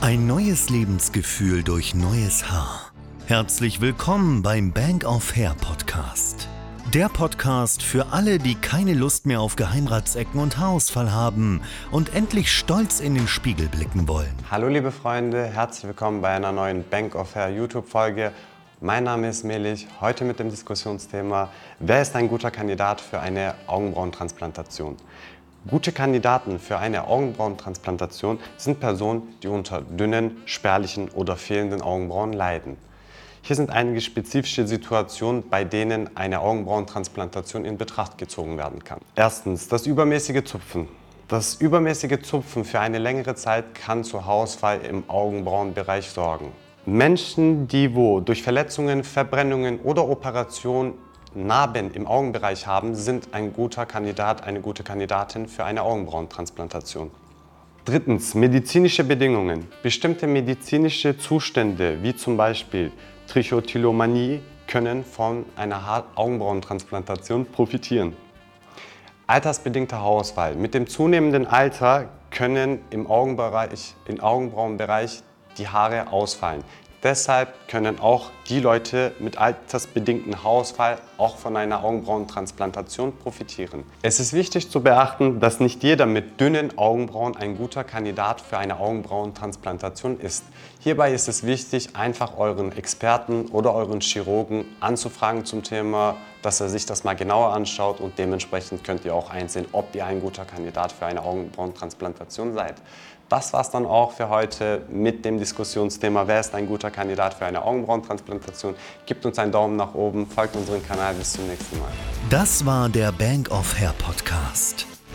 Ein neues Lebensgefühl durch neues Haar. Herzlich willkommen beim Bank of Hair Podcast. Der Podcast für alle, die keine Lust mehr auf Geheimratsecken und Haarausfall haben und endlich stolz in den Spiegel blicken wollen. Hallo liebe Freunde, herzlich willkommen bei einer neuen Bank of Hair YouTube-Folge. Mein Name ist Melich, heute mit dem Diskussionsthema, wer ist ein guter Kandidat für eine Augenbrauentransplantation? Gute Kandidaten für eine Augenbrauentransplantation sind Personen, die unter dünnen, spärlichen oder fehlenden Augenbrauen leiden. Hier sind einige spezifische Situationen, bei denen eine Augenbrauentransplantation in Betracht gezogen werden kann. Erstens das übermäßige Zupfen. Das übermäßige Zupfen für eine längere Zeit kann zu Haarausfall im Augenbrauenbereich sorgen. Menschen, die wo durch Verletzungen, Verbrennungen oder Operationen Narben im Augenbereich haben, sind ein guter Kandidat, eine gute Kandidatin für eine Augenbrauentransplantation. Drittens, medizinische Bedingungen. Bestimmte medizinische Zustände, wie zum Beispiel Trichotillomanie, können von einer Augenbrauentransplantation profitieren. Altersbedingter Haarausfall. Mit dem zunehmenden Alter können im Augenbereich, im Augenbrauenbereich die Haare ausfallen. Deshalb können auch die Leute mit altersbedingtem Haarausfall auch von einer Augenbrauentransplantation profitieren. Es ist wichtig zu beachten, dass nicht jeder mit dünnen Augenbrauen ein guter Kandidat für eine Augenbrauentransplantation ist. Hierbei ist es wichtig, einfach euren Experten oder euren Chirurgen anzufragen zum Thema, dass er sich das mal genauer anschaut und dementsprechend könnt ihr auch einsehen, ob ihr ein guter Kandidat für eine Augenbrauentransplantation seid. Das war es dann auch für heute mit dem Diskussionsthema, wer ist ein guter Kandidat für eine Augenbrauentransplantation. Gebt uns einen Daumen nach oben, folgt unserem Kanal, bis zum nächsten Mal. Das war der Bank of Hair Podcast.